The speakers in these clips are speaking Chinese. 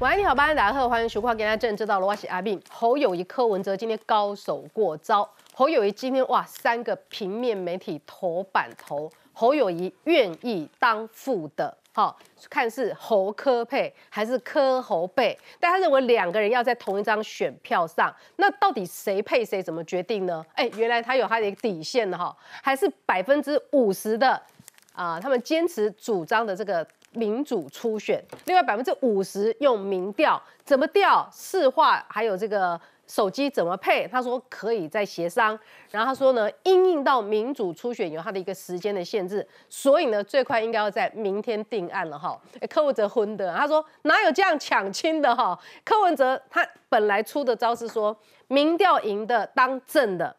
晚安，你好，大家好，欢迎收看《今天政知道》了，我是阿斌。侯友谊、柯文哲今天高手过招。侯友谊今天哇，三个平面媒体头版头，侯友谊愿意当副的，好看是侯科配还是柯侯配？但他认为两个人要在同一张选票上，那到底谁配谁怎么决定呢？哎，原来他有他的一个底线的哈，还是百分之五十的啊，他们坚持主张的这个。民主初选，另外百分之五十用民调，怎么调？市话还有这个手机怎么配？他说可以再协商。然后他说呢，因应到民主初选有他的一个时间的限制，所以呢，最快应该要在明天定案了哈。柯文哲昏的，他说哪有这样抢亲的哈？柯文哲他本来出的招是说，民调赢的当正的，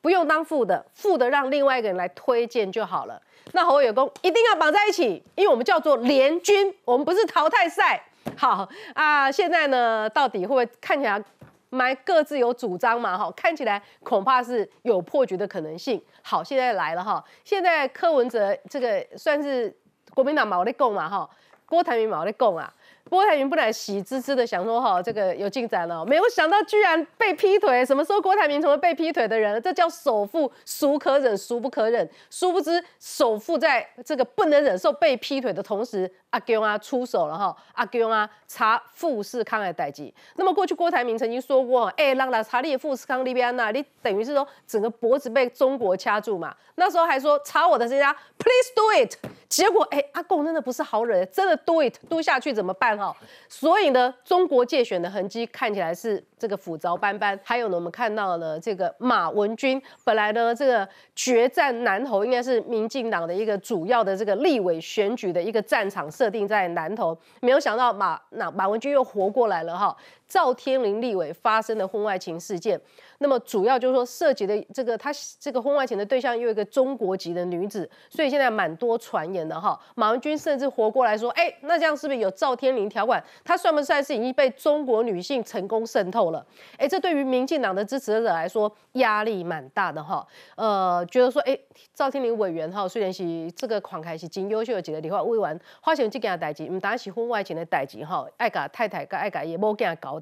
不用当副的，副的让另外一个人来推荐就好了。那侯友功一定要绑在一起，因为我们叫做联军，我们不是淘汰赛。好啊，现在呢，到底会不会看起来蛮各自有主张嘛？哈，看起来恐怕是有破局的可能性。好，现在来了哈，现在柯文哲这个算是国民党毛在供嘛？哈，郭台铭毛在供啊。郭台铭不来喜滋滋的想说哈，这个有进展了，没有想到居然被劈腿。什么时候郭台铭成为被劈腿的人？这叫首富孰可忍孰不可忍？殊不知首富在这个不能忍受被劈腿的同时，阿公啊出手了哈，阿公啊查富士康的代际。那么过去郭台铭曾经说过，哎，让他查你富士康那边呐，你等于是说整个脖子被中国掐住嘛。那时候还说查我的这家，please do it。结果哎，阿贡真的不是好人，真的 do it do 下去怎么办？哈，所以呢，中国借选的痕迹看起来是这个斧凿斑斑。还有呢，我们看到了这个马文君，本来呢，这个决战南投应该是民进党的一个主要的这个立委选举的一个战场，设定在南投，没有想到马那马文君又活过来了哈。赵天林立委发生的婚外情事件，那么主要就是说涉及的这个他这个婚外情的对象又一个中国籍的女子，所以现在蛮多传言的哈。马文君甚至活过来说，哎，那这样是不是有赵天林条款？他算不算是已经被中国女性成功渗透了？哎，这对于民进党的支持者来说压力蛮大的哈。呃，觉得说，哎，赵天林委员哈，虽然是这个款开是真优秀的几个地方委员，发生这件代志，唔单是婚外情的代志哈，爱甲太太甲爱甲也冇给他搞。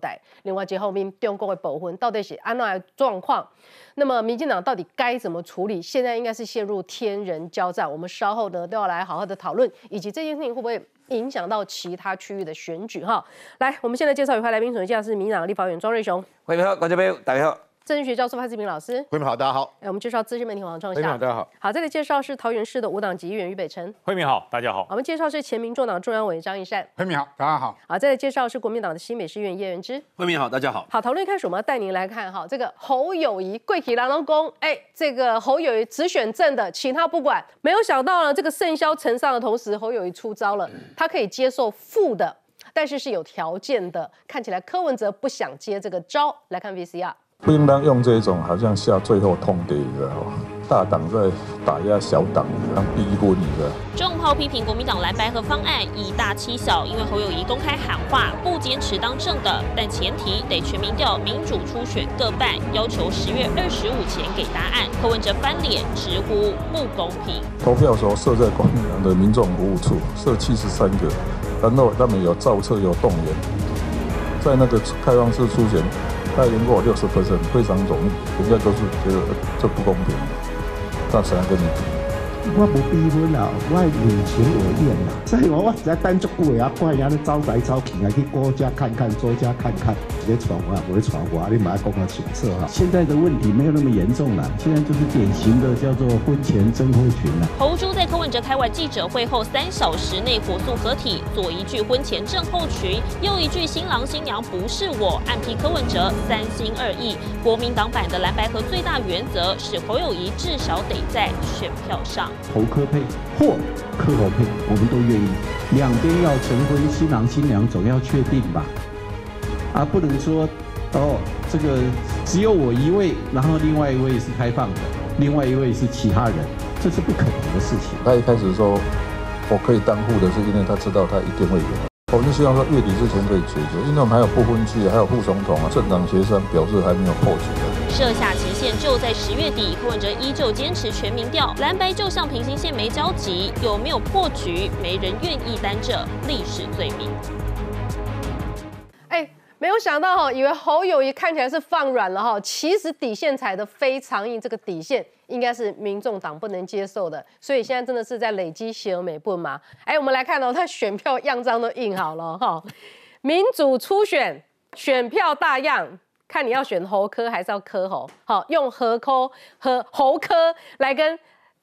另外，结后面中国的部分到底是安怎状况？那么，民进党到底该怎么处理？现在应该是陷入天人交战。我们稍后呢都要来好好的讨论，以及这件事情会不会影响到其他区域的选举？哈，来，我们现在介绍一块来宾，首先是民进党立法委员庄瑞雄。欢迎好，观众朋友，大家好。政治学教授潘志平老师，慧敏好，大家好。哎，我们介绍资深媒体王创夏，好，大家好。好，这里介绍是桃园市的五党籍议员于北辰，慧敏好，大家好。我们介绍是前民众党中央委员张义善，慧敏好，大家好。好，再来介绍是国民党的新北市议员叶元之，慧敏好，大家好。好，讨论开始，我们要带您来看哈，这个侯友谊贵体郎龙宫，哎，这个侯友谊只选正的，其他不管。没有想到呢，这个盛嚣尘上的同时，侯友谊出招了，他可以接受负的，但是是有条件的。看起来柯文哲不想接这个招，来看 VCR。不应当用这种好像下最后通牒的哦，大党在打压小党，当逼婚的。重炮批评国民党蓝白合方案以大欺小，因为侯友谊公开喊话不坚持当政的，但前提得全民调、民主初选各办，要求十月二十五前给答案。柯文哲翻脸直呼不公平。投票时候设在国民党的民众服务处设七十三个，然后他们有造册有动员，在那个开放式初选。他赢过六十分是非常容易，人家都是觉得这不公平，那怎样跟你比？我不逼婚啦，我有情我愿啦，所以我我实在单足贵啊，怪人咧走来走去啊，去国家看看，作家看看，直接传话，不会传话，你马上公开请色哈。现在的问题没有那么严重了，现在就是典型的叫做婚前征婚群了。侯珠在柯文哲开完记者会后三小时内火速合体，左一句婚前症候群，右一句新郎新娘不是我，暗批柯文哲三心二意。国民党版的蓝白河最大原则是侯友谊至少得在选票上。侯科配或科头配，我们都愿意。两边要成婚，新郎新娘总要确定吧？啊，不能说哦，这个只有我一位，然后另外一位是开放的，另外一位是其他人，这是不可能的事情。他一开始说我可以当户的是因为他知道他一定会赢。我们希望说月底之前可以解决，因为我们还有不分区，还有副总统啊，政党协商表示还没有破局。设下就在十月底，柯文哲依旧坚持全民调，蓝白就像平行线没交集，有没有破局，没人愿意担这历史罪名。没有想到哈，以为侯友谊看起来是放软了哈，其实底线踩的非常硬，这个底线应该是民众党不能接受的，所以现在真的是在累积邪恶美不嘛？哎，我们来看哦，他选票样章都印好了哈，民主初选选票大样，看你要选猴科还是要科猴，好，用何科和猴科来跟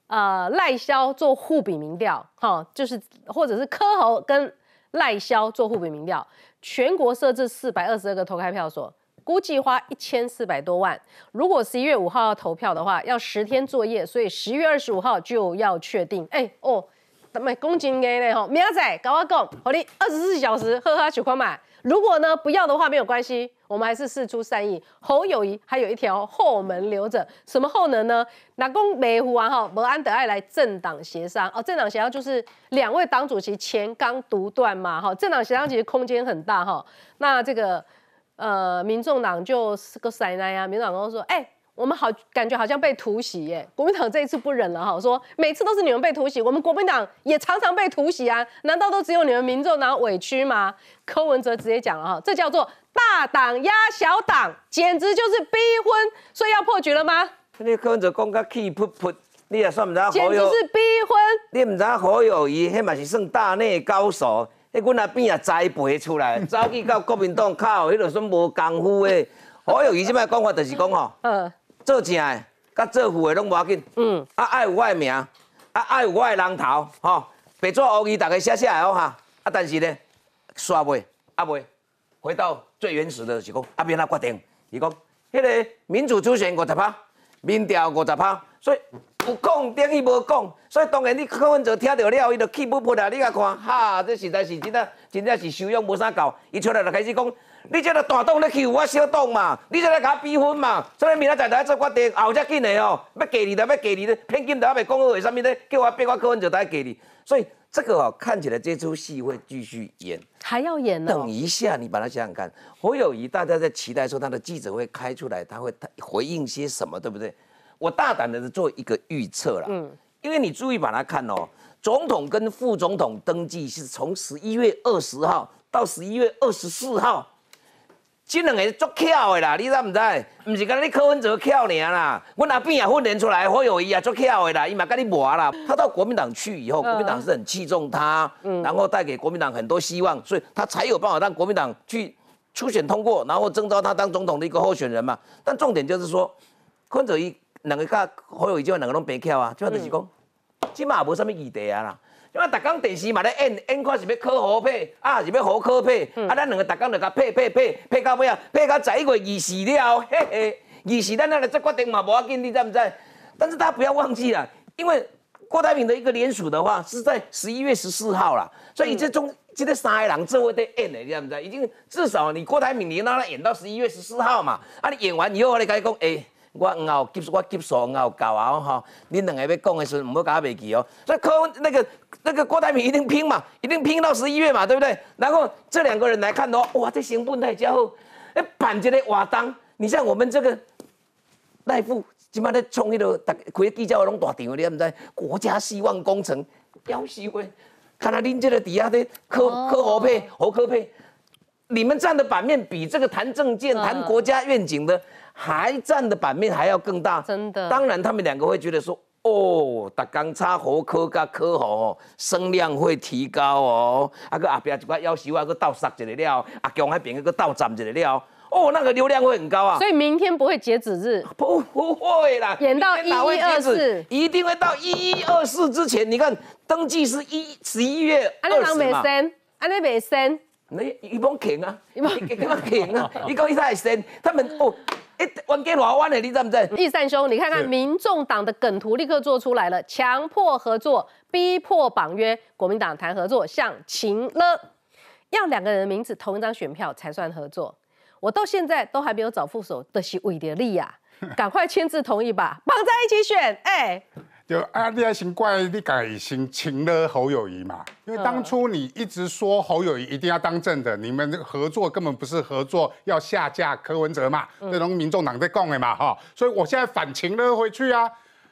呃赖萧做互比民调，哈，就是或者是科猴跟赖萧做互比民调。全国设置四百二十二个投开票所，估计花一千四百多万。如果十一月五号要投票的话，要十天作业，所以十一月二十五号就要确定。哎哦，买公斤给呢吼，明仔搞我讲，好你二十四小时喝喝取款买。如果呢不要的话没有关系，我们还是事出善意。侯友谊还有一条后门留着，什么后门呢？那公美湖完哈，伯安德爱来政党协商哦。政党协商就是两位党主席前刚独断嘛哈。政党协商其实空间很大哈。那这个呃，民众党就是个塞奶啊，民众党都说哎。我们好感觉好像被突袭耶！国民党这一次不忍了哈，说每次都是你们被突袭，我们国民党也常常被突袭啊！难道都只有你们民众党委屈吗？柯文哲直接讲了哈，这叫做大党压小党，简直就是逼婚，所以要破局了吗？你柯文哲讲个气噗噗，你也算唔知简直是逼婚！你唔知何友谊，迄嘛是算大内高手，迄阮阿边也栽培出来，走去到国民党靠，迄个算无功夫的。何友谊即摆讲法就是讲吼。嗯。做正的，甲做副的拢无要紧。嗯，啊爱有我的名，啊爱有我的人头，吼，白纸黑字大家写写来哦哈。啊，但是呢，刷袂，啊袂，回到最原始的是讲，阿边他决定，伊讲，迄个民主初选五十趴，民调五十趴，所以有讲等于无讲，所以当然你柯文哲听到了，伊就气不不啊！你甲看，哈，这实在是真的，真正是修养无啥够，伊出来就开始讲。你这个大党咧欺负我小党嘛？你这个甲我逼婚嘛？所以明仔载来做决定，后只紧的哦，要给你的要给你的，骗金都还未讲好为什么呢？叫我逼我柯文哲来给你，所以这个哦，看起来这出戏会继续演，还要演呢。等一下，你把它想想看，侯友谊大家在期待说他的记者会开出来，他会回应些什么，对不对？我大胆的做一个预测了，嗯，因为你注意把它看哦，总统跟副总统登记是从十一月二十号到十一月二十四号。这两个足巧的啦，你知唔知？唔是讲你柯文哲巧尔啦，我阿扁也训练出来，好友谊也足巧的啦，伊嘛跟你磨啦。他到国民党去以后，国民党是很器重他，然后带给国民党很多希望，所以他才有办法让国民党去初选通过，然后征召他当总统的一个候选人嘛。但重点就是说，柯文哲伊两个甲好友谊就两个拢白巧啊，就就是讲，起码无什么议题啊啦。因为逐工电视嘛咧演演看是要考好配，啊是要好考配，啊咱两个逐工就甲配配配配到尾啊，配到十一月二十了，嘿嘿，二十咱那来做决定嘛，无要紧，你知不知？但是他不要忘记了，因为郭台铭的一个联署的话是在十一月十四号啦，所以这中这个三个人做会得演的，你知不知？已经至少你郭台铭你让他演到十一月十四号嘛，啊你演完以后我你讲诶。我后急我急数后够啊吼，恁两个要讲的时候唔好搞袂记哦。所以柯那个那个郭台铭一定拼嘛，一定拼到十一月嘛，对不对？然后这两个人来看的话，哇，这行不太家伙，哎，办一个活动，你像我们这个赖富，今麦咧冲迄个大开记者会拢大场，你唔知？国家希望工程，要死喂！看到恁这个底下的柯柯侯配侯柯配，你们占的版面比这个谈政见、谈国家愿景的。还占的版面还要更大，真的。当然，他们两个会觉得说，哦，打钢叉活科加科哦，声量会提高哦。啊个阿边一块要求啊个倒杀一个料，阿强那边那个倒斩一个了，哦，那个流量会很高啊。所以明天不会截止日，不不会啦，演到一一二四，一定会到一一二四之前。你看登记是一十一月二十嘛。安尼未升，你一帮停啊，一帮停啊，一讲一太升，他们哦。哎，玩给偌弯的，你知不知？易善兄，你看看民众党的梗图立刻做出来了，强迫合作，逼迫绑约，国民党谈合作像情了，要两个人的名字同一张选票才算合作。我到现在都还没有找副手的是韦德利呀，赶快签字同意吧，绑在一起选，哎。就啊，你还先怪你改先请了侯友谊嘛？因为当初你一直说侯友谊一定要当政的，你们合作根本不是合作，要下架柯文哲嘛？这种民众党在讲的嘛，哈，所以我现在反请了回去啊。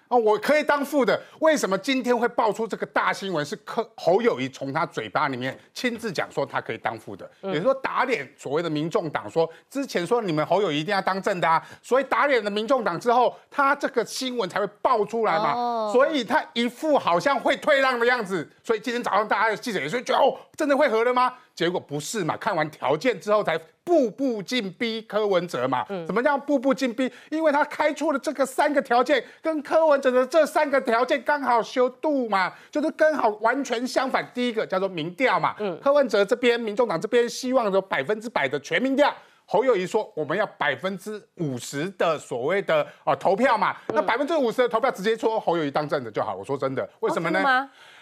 哦，我可以当副的。为什么今天会爆出这个大新闻？是柯侯友谊从他嘴巴里面亲自讲说他可以当副的，也就是说打脸所谓的民众党，说之前说你们侯友谊一定要当正的，啊，所以打脸了民众党之后，他这个新闻才会爆出来嘛。所以他一副好像会退让的样子。所以今天早上大家的记者也是，觉得哦，真的会合了吗？结果不是嘛？看完条件之后才步步进逼柯文哲嘛？怎么叫步步进逼？因为他开出了这个三个条件，跟柯文哲的这三个条件刚好修度嘛，就是刚好完全相反。第一个叫做民调嘛，柯文哲这边、民众党这边希望有百分之百的全民调，侯友谊说我们要百分之五十的所谓的啊投票嘛，那百分之五十的投票直接说侯友谊当政的就好。我说真的，为什么呢？你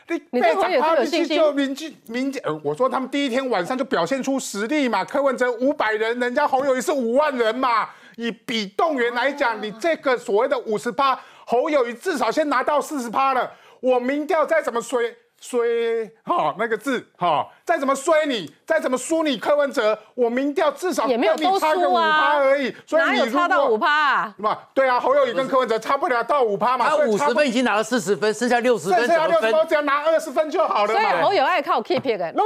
你对侯友有信心？民进民进，呃，我说他们第一天晚上就表现出实力嘛。柯文哲五百人，人家侯友谊是五万人嘛。以比动员来讲，你这个所谓的五十趴，侯友谊至少先拿到四十趴了。我民调再怎么衰。衰哈那个字哈，再怎么衰你，再怎么输你柯文哲，我民调至少也没有多差个五趴而已，所以你差到五趴？嘛，对啊，侯友谊跟柯文哲差不了到五趴嘛，他五十分已经拿了四十分，剩下六十分，剩下六十分只要拿二十分就好了嘛。所以侯友爱靠 keep 的，弄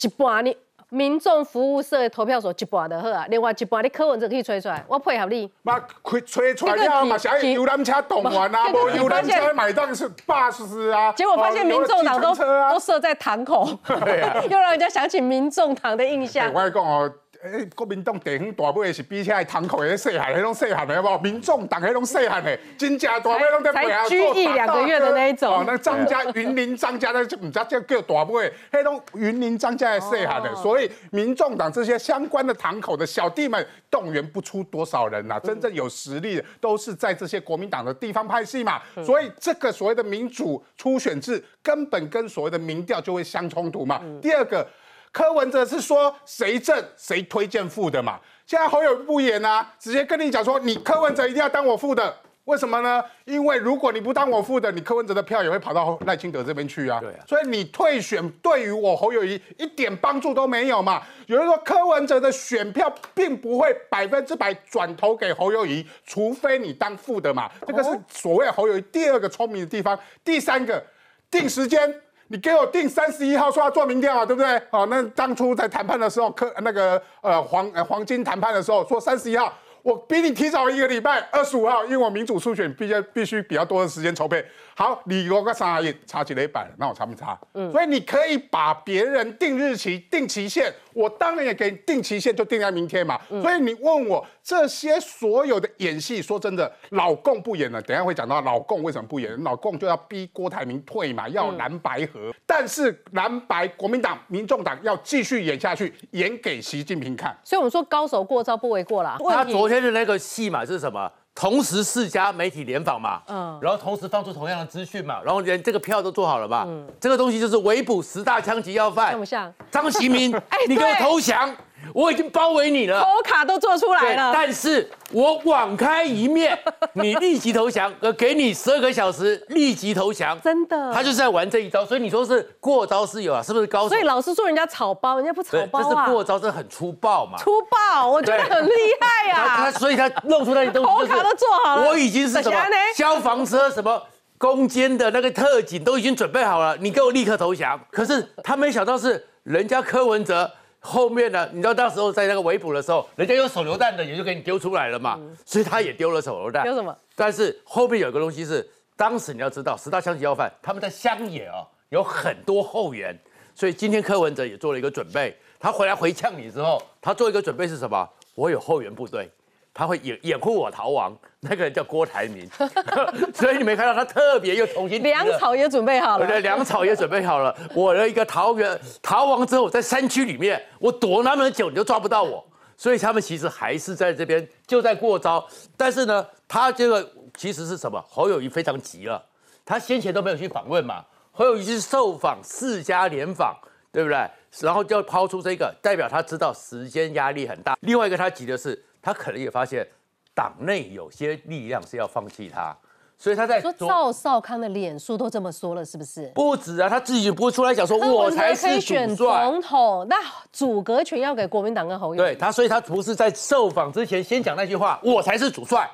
一半你。民众服务社的投票所一半就好啊，另外一半你柯文哲可以吹出来，我配合你。嘛，吹吹出来了嘛，想要游览车动完啊，无游览车买单是巴士啊。结果发现民众党都都设在堂口，又让人家想起民众党的印象。我讲哦。诶，国民党地方大尾是比起来堂口的细汉，迄种细汉的，好无？民众党迄种细汉的，真正大尾拢在背后做居役两个月的那一种。那张家云林张家那就唔知叫叫大尾，迄种云林张家的细汉的，所以民众党这些相关的堂口的小弟们动员不出多少人呐，真正有实力的都是在这些国民党的地方派系嘛。所以这个所谓的民主初选制根本跟所谓的民调就会相冲突嘛。第二个。柯文哲是说谁正谁推荐副的嘛？现在侯友不演啊，直接跟你讲说，你柯文哲一定要当我副的，为什么呢？因为如果你不当我副的，你柯文哲的票也会跑到赖清德这边去啊。对啊。所以你退选对于我侯友谊一点帮助都没有嘛。有人说柯文哲的选票并不会百分之百转投给侯友谊，除非你当副的嘛。这个是所谓侯友谊第二个聪明的地方。第三个，定时间。你给我定三十一号说要做民调啊，对不对？好，那当初在谈判的时候，科那个呃黄黄金谈判的时候说三十一号。我比你提早一个礼拜，二十五号，因为我民主初选必须必须比较多的时间筹备。好，你我个三月差几雷板，那我查不查？嗯，所以你可以把别人定日期、定期限，我当然也给定期限，就定在明天嘛。所以你问我这些所有的演戏，说真的，老共不演了。等下会讲到老共为什么不演，老共就要逼郭台铭退嘛，要蓝白合。但是蓝白国民党、民众党要继续演下去，演给习近平看。所以我们说高手过招不为过啦。他昨天的那个戏码是什么？同时四家媒体联访嘛，嗯，然后同时放出同样的资讯嘛，然后连这个票都做好了嘛，嗯，这个东西就是围捕十大枪击要犯，像不像？张其明，哎，你给我投降。我已经包围你了，口卡都做出来了，但是我网开一面，你立即投降，呃，给你十二个小时立即投降，真的，他就是在玩这一招，所以你说是过招是有啊，是不是高手？所以老是说人家草包，人家不草包啊，这是过招，这很粗暴嘛，粗暴，我觉得很厉害呀，他所以他弄出那些东西，口卡都做好了，我已经是什么消防车什么攻坚的那个特警都已经准备好了，你给我立刻投降，可是他没想到是人家柯文哲。后面呢？你知道到时候在那个围捕的时候，人家有手榴弹的，也就给你丢出来了嘛。所以他也丢了手榴弹。丢什么？但是后面有一个东西是，当时你要知道，十大枪击要犯他们在乡野啊，有很多后援。所以今天柯文哲也做了一个准备，他回来回呛你之后，他做一个准备是什么？我有后援部队。他会掩掩护我逃亡，那个人叫郭台铭，所以你没看到他特别又重新粮草也准备好了，对，粮草也准备好了。我的一个逃员逃亡之后，在山区里面，我躲那么久，你都抓不到我。所以他们其实还是在这边就在过招。但是呢，他这个其实是什么？侯友谊非常急了，他先前都没有去访问嘛，侯友谊是受访四家联访，对不对？然后就抛出这个，代表他知道时间压力很大。另外一个他急的是。他可能也发现党内有些力量是要放弃他，所以他在说赵少康的脸书都这么说了，是不是？不止啊，他自己不会出来讲说，我才是选总统，那阻隔权要给国民党跟侯友。对他，所以他不是在受访之前先讲那句话，我才是主帅。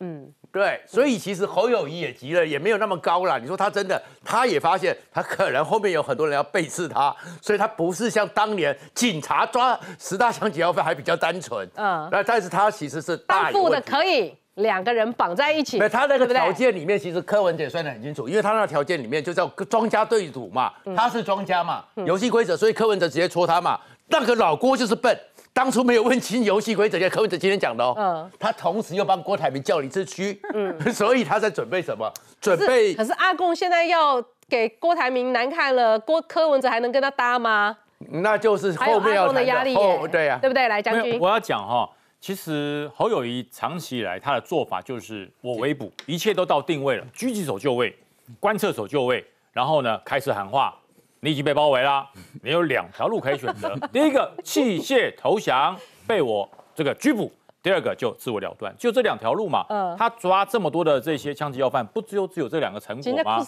嗯，对，所以其实侯友谊也急了，也没有那么高了。你说他真的，他也发现他可能后面有很多人要背刺他，所以他不是像当年警察抓十大强劫要犯还比较单纯。嗯，那但是他其实是大富的可以两个人绑在一起。他那个条件里面，其实柯文哲算得很清楚，因为他那个条件里面就叫庄家对赌嘛，他是庄家嘛，游戏规则，所以柯文哲直接戳他嘛。那个老郭就是笨。当初没有问清游戏规则，像柯文哲今天讲的哦，嗯，他同时又帮郭台铭叫了一次区，嗯，所以他在准备什么？准备。可是阿贡现在要给郭台铭难看了，郭柯文哲还能跟他搭吗？那就是后面要的压力，对呀，对不对？来将军，我要讲哈，其实侯友谊长期以来他的做法就是我围捕，一切都到定位了，狙击手就位，观测手就位，然后呢开始喊话。你已经被包围了，你有两条路可以选择。第一个弃械投降，被我这个拘捕；第二个就自我了断，就这两条路嘛。嗯，他抓这么多的这些枪击要犯，不只有只有这两个成果吗？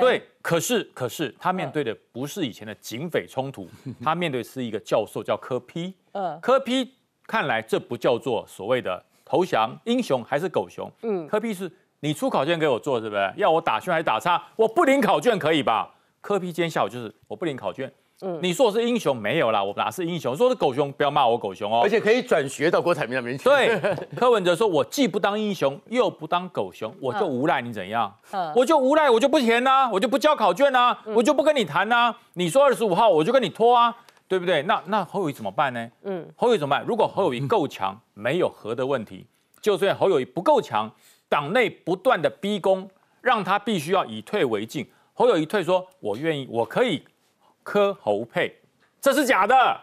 对，可是可是他面对的不是以前的警匪冲突，他面对是一个教授叫柯批。嗯，柯批看来这不叫做所谓的投降英雄还是狗熊？嗯，柯批是你出考卷给我做是不是？要我打圈还是打叉？我不领考卷可以吧？柯批今天下午就是我不领考卷，嗯，你说我是英雄没有啦，我哪是英雄？说是狗熊，不要骂我狗熊哦。而且可以转学到郭台铭那边去。对，柯文哲说，我既不当英雄，又不当狗熊，我就无赖，你怎样？我就无赖，我就不填呐，我就不交考卷呐，我就不跟你谈呐。你说二十五号，我就跟你拖啊，对不对？那那侯友谊怎么办呢？嗯，侯友谊怎么办？如果侯友谊够强，没有和的问题，就算侯友谊不够强，党内不断的逼宫，让他必须要以退为进。侯友谊退说：“我愿意，我可以磕侯配，这是假的。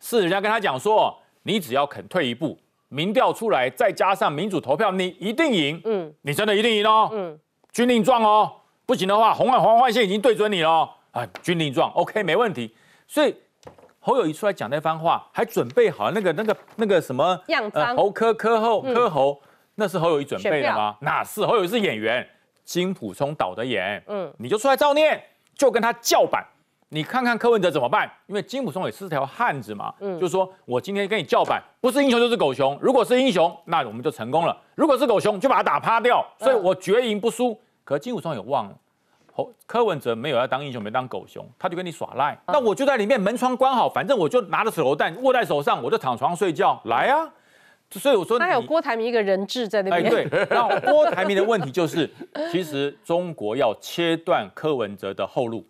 是人家跟他讲说，你只要肯退一步，民调出来，再加上民主投票，你一定赢。嗯，你真的一定赢哦。嗯，军令状哦，不行的话，红外黄外线已经对准你了。啊，军令状，OK，没问题。所以侯友谊出来讲那番话，还准备好那个那个那个什么样章？侯科科后科侯，那是侯友谊准备的吗？那是侯友谊是演员。”金普聪导的眼，嗯，你就出来照念，就跟他叫板，你看看柯文哲怎么办？因为金普松也是条汉子嘛，嗯，就是说我今天跟你叫板，不是英雄就是狗熊。如果是英雄，那我们就成功了；如果是狗熊，就把他打趴掉。所以我绝赢不输。可金普松也忘了，侯柯文哲没有要当英雄，没当狗熊，他就跟你耍赖。那我就在里面门窗关好，反正我就拿着手榴弹握在手上，我就躺床上睡觉。来啊！所以我说，他有郭台铭一个人质在那边。哎，对。然后郭台铭的问题就是，其实中国要切断柯文哲的后路，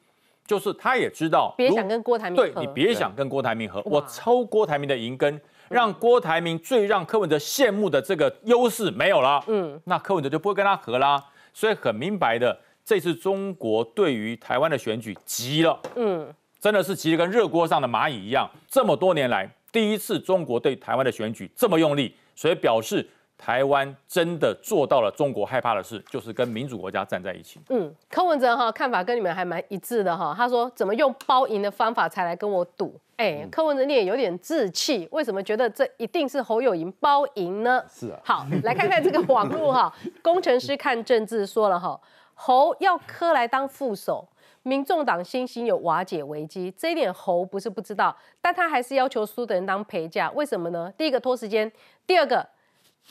就是他也知道，别想跟郭台铭对你别想跟郭台铭合，我抽郭台铭的银根，让郭台铭最让柯文哲羡慕的这个优势没有了。嗯，那柯文哲就不会跟他合啦。所以很明白的，这次中国对于台湾的选举急了。嗯，真的是急得跟热锅上的蚂蚁一样。这么多年来。第一次中国对台湾的选举这么用力，所以表示台湾真的做到了中国害怕的事，就是跟民主国家站在一起。嗯，柯文哲哈看法跟你们还蛮一致的哈。他说怎么用包赢的方法才来跟我赌？哎，柯文哲你也有点志气，为什么觉得这一定是侯友赢包赢呢？是啊。好，来看看这个网络哈，工程师看政治说了哈，侯要柯来当副手。民众党信心有瓦解危机，这一点侯不是不知道，但他还是要求输的人当陪嫁，为什么呢？第一个拖时间，第二个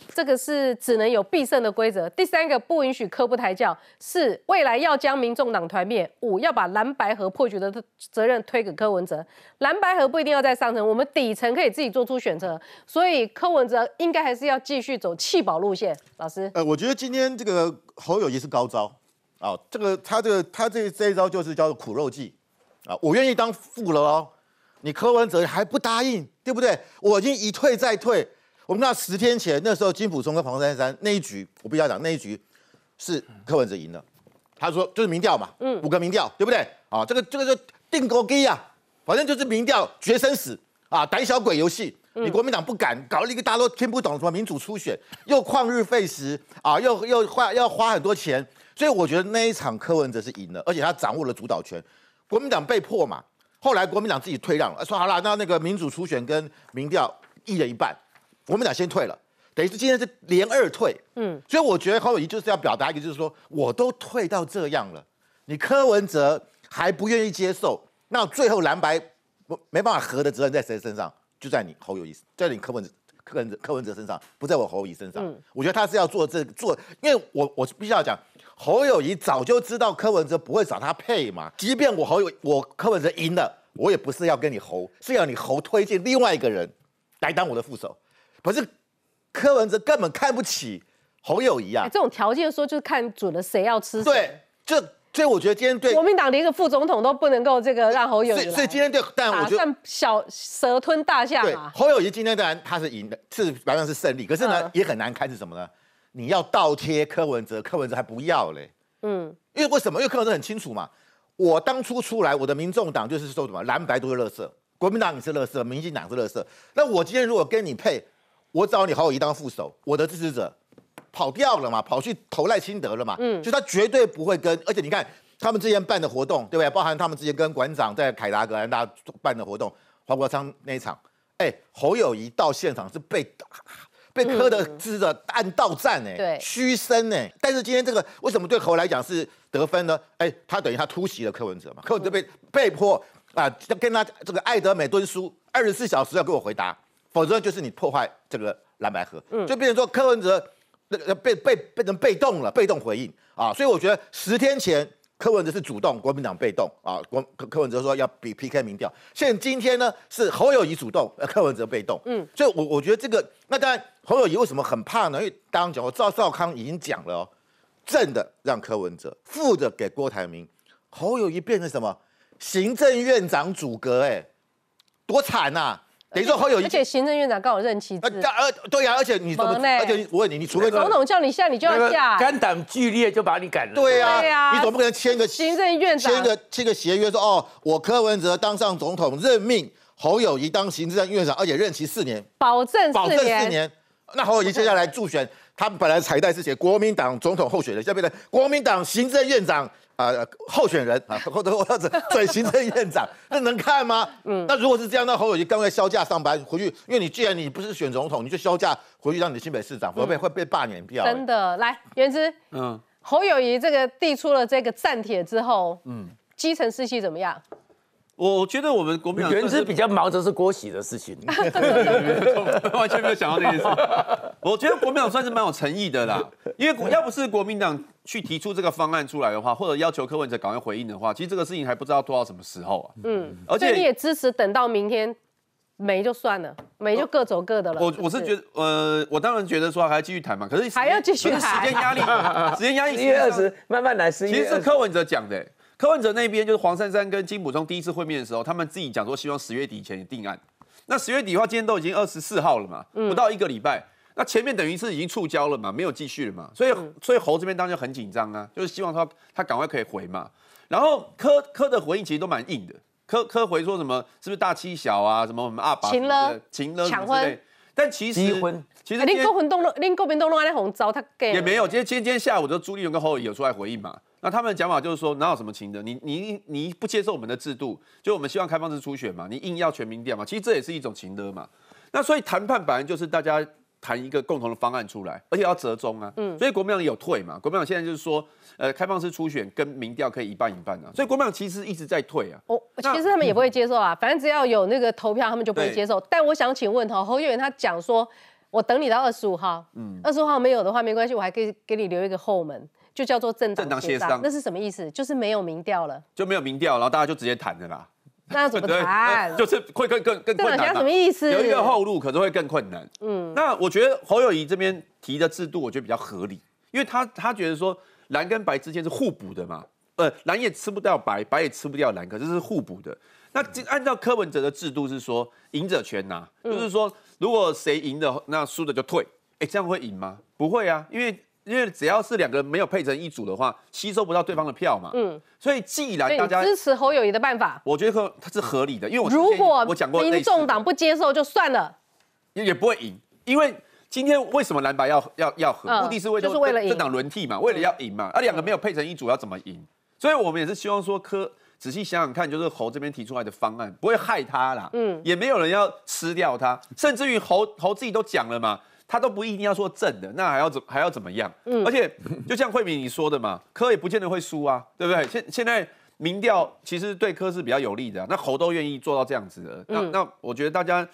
这个是只能有必胜的规则，第三个不允许科不抬轿，四未来要将民众党团灭，五要把蓝白河破局的责任推给柯文哲，蓝白河不一定要在上层，我们底层可以自己做出选择，所以柯文哲应该还是要继续走弃保路线。老师，呃，我觉得今天这个侯友谊是高招。啊，这个他这个他这这一招就是叫做苦肉计，啊，我愿意当副了哦，你柯文哲还不答应，对不对？我已经一退再退。我们那十天前那时候金普松跟黄珊珊那一局，我必须要讲那一局是柯文哲赢了。他说就是民调嘛，嗯，五个民调，对不对？啊，这个这个就定勾机啊，反正就是民调决生死啊，胆小鬼游戏，你国民党不敢搞了一个大家都听不懂什么民主初选，又旷日费时啊，又又花要花很多钱。所以我觉得那一场柯文哲是赢了，而且他掌握了主导权。国民党被迫嘛，后来国民党自己退让了，说好了，那那个民主初选跟民调一人一半，国民党先退了，等于是今天是连二退。嗯，所以我觉得侯友谊就是要表达一个，就是说我都退到这样了，你柯文哲还不愿意接受，那最后蓝白没办法合的责任在谁身上？就在你侯友谊，在你柯文哲柯文哲柯文哲身上，不在我侯友谊身上。嗯我觉得他是要做这做，因为我我必须要讲，侯友谊早就知道柯文哲不会找他配嘛。即便我侯友我柯文哲赢了，我也不是要跟你侯，是要你侯推荐另外一个人来当我的副手。可是柯文哲根本看不起侯友谊啊哎，这种条件说就是看准了谁要吃谁。对，这所以我觉得今天对国民党连个副总统都不能够这个让侯友谊，所以今天对，但我觉得算小蛇吞大象对啊。侯友谊今天当然他是赢的，是白上是胜利，可是呢、嗯也很难堪是什么呢？你要倒贴柯文哲，柯文哲还不要嘞，嗯，因为为什么？因为柯文哲很清楚嘛，我当初出来，我的民众党就是说什么？蓝白都是垃圾，国民党你是垃圾，民进党是垃圾。那我今天如果跟你配，我找你侯友谊当副手，我的支持者跑掉了嘛，跑去投赖清德了嘛，嗯，就他绝对不会跟，而且你看他们之前办的活动，对不对？包含他们之前跟馆长在凯达格兰大办的活动，黄国昌那一场，哎，侯友谊到现场是被被柯的支持者按到战哎、对。嘘声哎，但是今天这个为什么对侯来讲是得分呢？哎，他等于他突袭了柯文哲嘛，柯文哲被被迫啊，要跟他这个艾德美敦书二十四小时要给我回答，否则就是你破坏这个蓝白河，就变成说柯文哲那个被被变成被动了，被动回应。啊，所以我觉得十天前。柯文哲是主动，国民党被动啊。国柯柯文哲说要比 PK 民调，现在今天呢是侯友谊主动，呃柯文哲被动。嗯，所以我我觉得这个，那当然侯友谊为什么很怕呢？因为刚刚讲过，赵少康已经讲了哦，正的让柯文哲，负的给郭台铭，侯友谊变成什么行政院长主阁，哎，多惨呐、等于说侯友谊而且行政院长刚好任期制，呃呃对呀、而且你怎么而且我问你，你除非总统叫你下你就要下。肝胆俱裂就把你赶了。对呀、你总不可能签个行政院长签个签个协约说哦，我柯文哲当上总统，任命侯友谊当行政院长，而且任期四年，保证保证四年。那侯友谊接下来助选，他们本来彩带是写国民党总统候选人，现在变成国民党行政院长啊、呃候选人啊，或者或者转行政院长，那能看吗？嗯，那如果是这样，那侯友谊刚才休假上班回去，因为你既然你不是选总统，你就休假回去当你的新北市长，会被会被罢免掉、真的来，原之嗯，侯友谊这个递出了这个战帖之后，嗯，基层士气怎么样？我觉得我们国民党原之比较忙的是郭喜的事情。完全没有想到这件事。我觉得国民党算是蛮有诚意的啦，因为要不是国民党去提出这个方案出来的话，或者要求柯文哲赶快回应的话，其实这个事情还不知道拖到什么时候啊。嗯，而且你也支持等到明天没就算了，没就各走各的了。我我是觉得，呃，我当然觉得说还要继续谈嘛，可是还要继续可是时谈间压力，时间压力十一月二十慢慢来，十一其月20实是柯文哲讲的、柯文哲那边就是黄珊珊跟金溥聪第一次会面的时候，他们自己讲说希望十月底以前定案。那十月底的话，今天都已经二十四号了嘛，不到一个礼拜。那前面等于是已经触礁了嘛，没有继续了嘛，所以所以侯这边当然就很紧张啊，就是希望他他赶快可以回嘛。然后柯柯的回应其实都蛮硬的，柯柯回说什么是不是大欺小啊，什么什么阿爸情了情勒什么抢婚之类。但其实其实今天国民党都恁国民党都安尼红招，他给也没有，今天今天今天下午就朱立伦跟侯友宜有出来回应嘛。那他们的讲法就是说，哪有什么情的？你你你不接受我们的制度，就我们希望开放式初选嘛，你硬要全民调嘛，其实这也是一种情的嘛。那所以谈判本来就是大家谈一个共同的方案出来，而且要折中啊。嗯，所以国民党有退嘛，国民党现在就是说，呃，开放式初选跟民调可以一半一半啊。所以国民党其实一直在退啊。哦，其实他们也不会接受啊，反正只要有那个投票，他们就不会接受。但我想请问哈，侯友宜他讲说，我等你到二十五号，嗯，二十五号没有的话没关系，我还可以给你留一个后门，就叫做政政党协商。那是什么意思？就是没有民调了，就没有民调，然后大家就直接谈的啦。那要怎么对谈？就是会更更更困难嘛什么意思？有一个后路，可是会更困难。嗯，那我觉得侯友谊这边提的制度，我觉得比较合理，因为他他觉得说蓝跟白之间是互补的嘛，呃，蓝也吃不掉白，白也吃不掉蓝，可是是互补的。那这按照柯文哲的制度是说，赢者全拿，就是说如果谁赢的，那输的就退。哎，这样会赢吗？不会啊，因为因为只要是两个人没有配成一组的话，吸收不到对方的票嘛。嗯，所以既然大家，支持侯友谊的办法。我觉得它是合理的，因为我如果我讲过民众党不接受就算了，也也不会赢，因为今天为什么蓝白要要要合？嗯目的是为了就是为了赢政党轮替嘛，为了要赢嘛。啊，两个没有配成一组，要怎么赢？所以我们也是希望说科仔细想想看，就是侯这边提出来的方案不会害他啦，嗯，也没有人要吃掉他，甚至于侯侯自己都讲了嘛。他都不一定要说正的，那还要怎还要怎么样？而且就像慧敏你说的嘛，柯也不见得会输啊，对不对？现现在民调其实对柯是比较有利的啊、那侯都愿意做到这样子的，那、那我觉得大家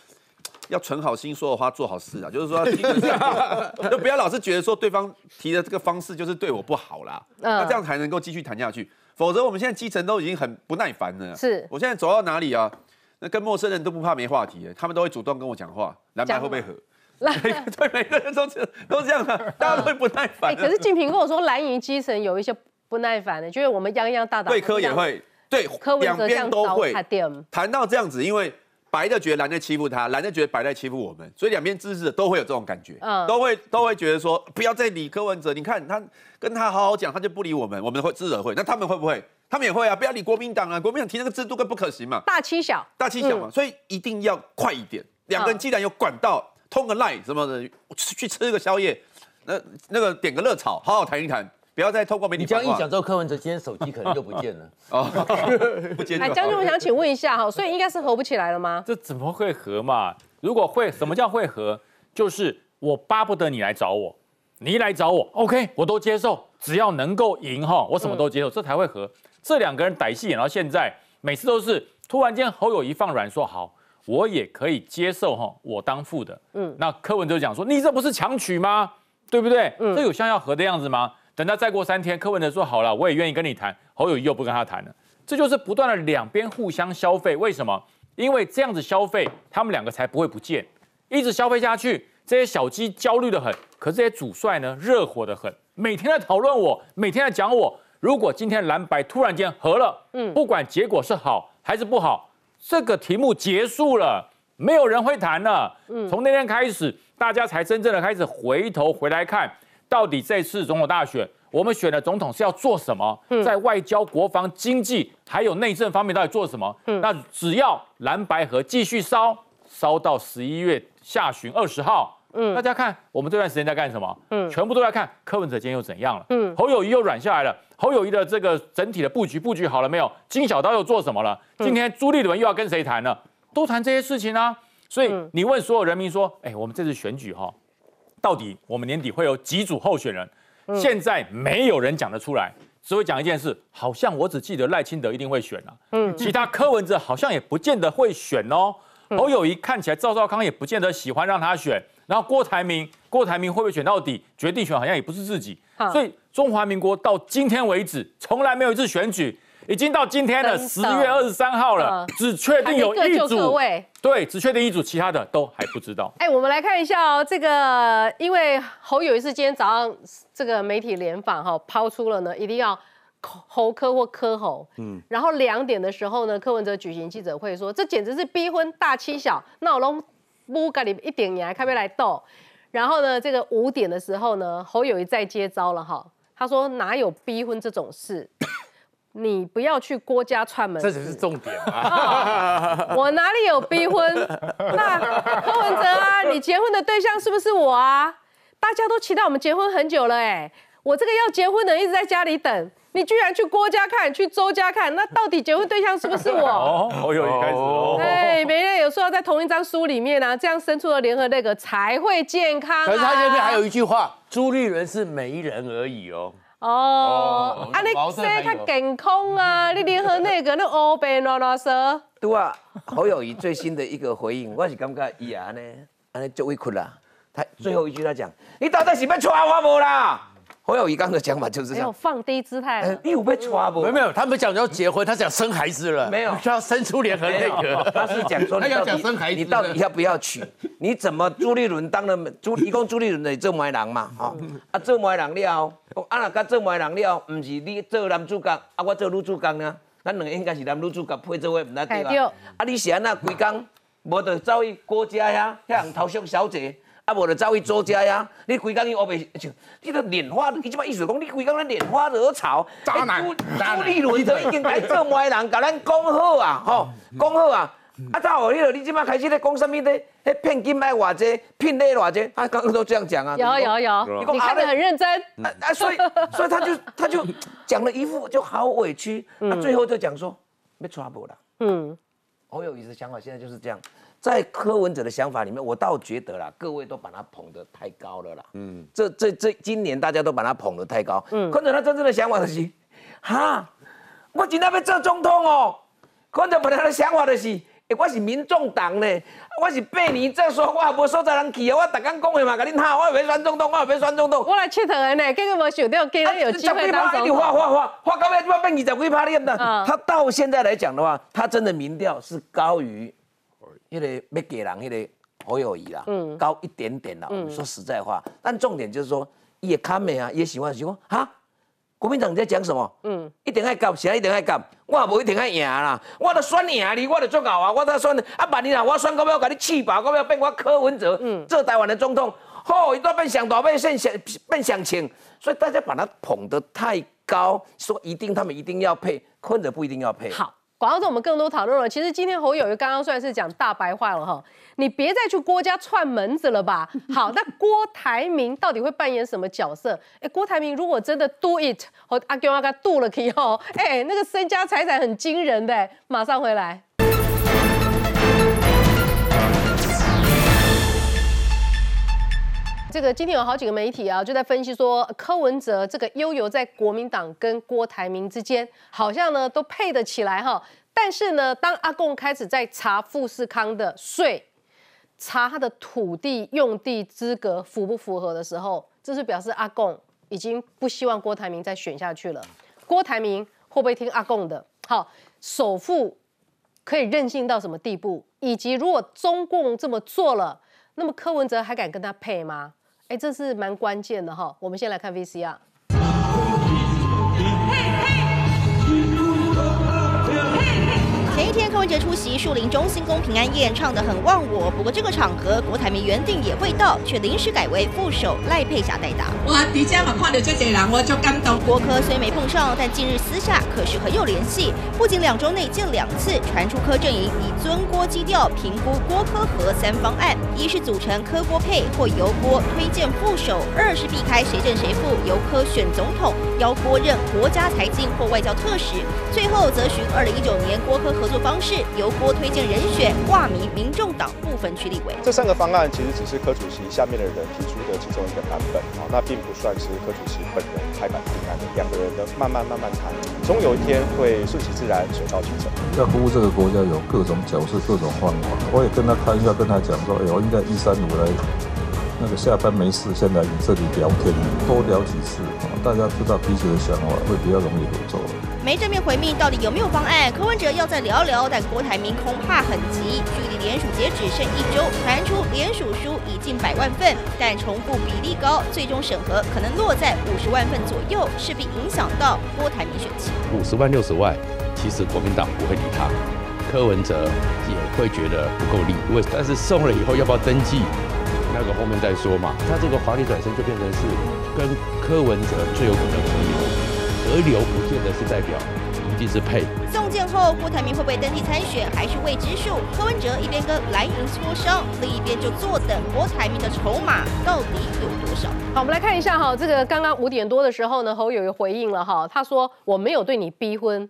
要存好心，说的话，做好事啊，就是说 就不要老是觉得说对方提的这个方式就是对我不好啦，嗯那这样才能够继续谈下去。否则我们现在基层都已经很不耐烦了。是我现在走到哪里啊，那跟陌生人都不怕没话题了，他们都会主动跟我讲话，蓝白会不会合？对，每个人都这都这样啊，大家都会不耐哎、烦。可是静平跟我说，蓝营基层有一些不耐烦的，就是我们泱泱大党，对科也，会，对柯文两边都会。谈到这样子，因为白的觉得蓝的欺负他，蓝的觉得白在欺负我们，所以两边支持者都会有这种感觉，嗯都会都会觉得说不要再理柯文哲，你看他跟他好好讲，他就不理我们，我们会支持者会，那他们会不会？他们也会啊，不要理国民党啊，国民党提那个制度更不可行嘛，大欺小，大欺小嘛，嗯所以一定要快一点。两个人既然有管道，通个 line 什么的，去去吃个宵夜，那那个点个热炒，好好谈一谈，不要再透过媒体你这样八卦一讲之后，柯文哲今天手机可能就不见了。哦，不接将军，我想请问一下哈，所以应该是合不起来了吗？这怎么会合嘛？如果会，什么叫会合？就是我巴不得你来找我，你一来找我，OK，我都接受，只要能够赢哈，我什么都接受，这才会合。这两个人歹戏演到现在，每次都是突然间侯友谊放软说好，我也可以接受哈，我当副的。嗯，那柯文哲讲说，你这不是强取吗？对不对？嗯这有像要和的样子吗？等到再过三天，柯文哲说好了，我也愿意跟你谈，侯友谊又不跟他谈了。这就是不断的两边互相消费，为什么？因为这样子消费，他们两个才不会不见，一直消费下去，这些小鸡焦虑的很，可是这些主帅呢，热火的很，每天在讨论我，每天在讲我。如果今天蓝白突然间和了，嗯，不管结果是好还是不好，这个题目结束了，没有人会谈了。嗯，从那天开始，大家才真正的开始回头回来看，到底这次总统大选，我们选的总统是要做什么？在外交、国防、经济还有内政方面到底做什么？那只要蓝白河继续烧，烧到十一月下旬二十号。嗯，大家看我们这段时间在干什么？嗯，全部都在看柯文哲今天又怎样了？嗯，侯友谊又软下来了。侯友谊的这个整体的布局布局好了没有？金小刀又做什么了？今天朱立伦又要跟谁谈了？都谈这些事情啊。所以你问所有人民说，哎，我们这次选举哈，到底我们年底会有几组候选人？现在没有人讲得出来，只会讲一件事，好像我只记得赖清德一定会选啊，嗯，其他柯文哲好像也不见得会选哦。侯友谊看起来赵少康也不见得喜欢让他选，然后郭台铭，郭台铭会不会选到底？决定权好像也不是自己，所以中华民国到今天为止从来没有一次选举，已经到今天了十真的月二十三号了，只确定有一还没各位。对，只确定一组，其他的都还不知道。哎，我们来看一下哦，这个因为侯友谊是今天早上这个媒体联访哈，抛出了呢，一定要侯科或科侯，嗯，然后两点的时候呢，柯文哲举行记者会说，这简直是逼婚大欺小，那我拢不跟你一点你还开不来斗。然后呢，这个五点的时候呢，侯友谊再接招了哈，他说哪有逼婚这种事，你不要去郭家串门子，这才是重点啊！我哪里有逼婚？那柯文哲啊，你结婚的对象是不是我啊？大家都期待我们结婚很久了哎、我这个要结婚的一直在家里等，你居然去郭家看，去周家看，那到底结婚对象是不是我？哦，侯友谊开始哦。哎，没人有说要在同一张书里面啊，这样生出的联合那个才会健康、可是他这边还有一句话，朱立伦是媒人而已哦。哦，啊，你矛盾还有这较健康啊，你联合那个那欧贝啰啰嗦。对啊，侯友谊最新的一个回应，我是感觉伊啊呢，安尼就委屈啦。他最后一句他讲：“你到底是要娶我无啦？”侯友谊刚的讲法就是这没有样。放低姿态你有被抓不？没有没有，他们讲要结婚，他讲生孩子了，没有他要生出联合内阁。他是讲说 他要你到底讲生孩子你到底要不要娶？你怎么朱立伦当了朱，一共朱立伦的做媒人嘛，吼、啊做媒人了后，啊若甲做媒人了，毋是你做男主角，啊我做女主角呢？咱两个应该是男女主角配做伙，毋那对哎对啊？啊你是安那规工，无就走去郭家呀，遐人偷宿小姐。啊，无就走去作家呀！你规工伊黑白像，你都拈花，伊即摆意思讲，你规工咧拈花惹草，渣男渣男朱立伦都已经来做媒人，甲咱讲好啊，吼，讲好啊。啊，咋哦？你你即摆开始咧讲什么咧？迄骗金卖偌济，骗礼偌济，他刚刚都这样讲啊。有有有，你看得很认真。啊啊，所以所以他就他就讲了一副就好委屈，他最后就讲说没 trouble 啦。嗯，侯友谊的想法现在就是这样，在柯文哲的想法里面，我倒觉得啦，各位都把他捧得太高了啦。嗯，这这这今年大家都把他捧得太高。嗯，柯文哲他真正的想法就是，哈，我今天要做总统哦。柯文哲本来的想法就是，哎，我是民众党呢，我是八年再说，我也无所在人去啊，我逐工讲的嘛，甲恁喊，我要选总统，我要选总统。我来佚佗的呢，结果无想到今日有机会当总统。花花花花到尾，就要变二十几趴脸的。他到现在来讲的话，他真的民调是高于那个要给人那个好友谊啦，嗯，高一点点啦。嗯，说实在话，但重点就是说，也看美啊，也喜欢喜欢哈。国民党在讲什么？嗯，一定爱干，谁一定爱干？我也无一定爱赢啦，我都选赢你，我都做搞啊，我都选啊，万一啦，我选到要甲你气爆，到要变我柯文哲，嗯，做台湾的总统，吼，一都变想大，变想变想情，所以大家把他捧得太高，说一定他们一定要配，柯文哲不一定要配。好。广告中我们更多讨论了。其实今天侯友谊刚刚算是讲大白话了哈，你别再去郭家串门子了吧。好，那郭台铭到底会扮演什么角色？哎，郭台铭如果真的 do it，和阿公阿嘎 do 了以后，哎，那个身家财产很惊人的。马上回来。这个今天有好几个媒体啊，就在分析说柯文哲这个悠游在国民党跟郭台铭之间，好像呢都配得起来哈。但是呢，当阿贡开始在查富士康的税，查他的土地用地资格符不符合的时候，这是表示阿贡已经不希望郭台铭再选下去了。郭台铭会不会听阿贡的？好，首富可以任性到什么地步？以及如果中共这么做了，那么柯文哲还敢跟他配吗？哎，这是蛮关键的哈。我们先来看 VCR。天柯文哲出席树林中心公平安宴，唱得很忘我。不过这个场合，郭台铭原定也会到，却临时改为副手赖佩霞代打。我底下嘛看到这些人，我就感动。郭柯虽没碰上，但近日私下可是很有联系。不仅两周内见两次，传出柯阵营以尊郭基调评估郭柯和三方案：一是组成柯郭配，或由郭推荐副手；二是避开谁正谁负，由柯选总统，邀郭任国家财经或外交特使。最后则寻二零一九年郭柯合作。方式由郭推荐人选挂名民众党部分区立委。这三个方案其实只是柯主席下面的人提出的其中一个版本，啊，那并不算是柯主席本人拍板定案的。两个人的慢慢慢慢谈，总有一天会顺其自然，水到渠成。要服务这个国家，有各种角色、各种方法。我也跟他开玩笑，跟他讲说，哎，我应该一三五来，那个下班没事，先来你这里聊天，多聊几次，大家知道彼此的想法，会比较容易合作。没正面回命，到底有没有方案？柯文哲要再聊聊，但郭台铭恐怕很急。距离联署截止剩一周，传出联署书已近百万份，但重复比例高，最终审核可能落在五十万份左右，势必影响到郭台铭选情。五十万、六十万，其实国民党不会理他，柯文哲也会觉得不够力。因为但是送了以后要不要登记？那个后面再说嘛。他这个华丽转身就变成是跟柯文哲最有可能合流。河流是代表一定是配。送件后，郭台铭会不会登记参选，还是未知数。柯文哲一边跟蓝营磋商，另一边就坐等郭台铭的筹码到底有多少。好，我们来看一下哈，这个刚刚五点多的时候呢，侯友友回应了哈，他说我没有对你逼婚，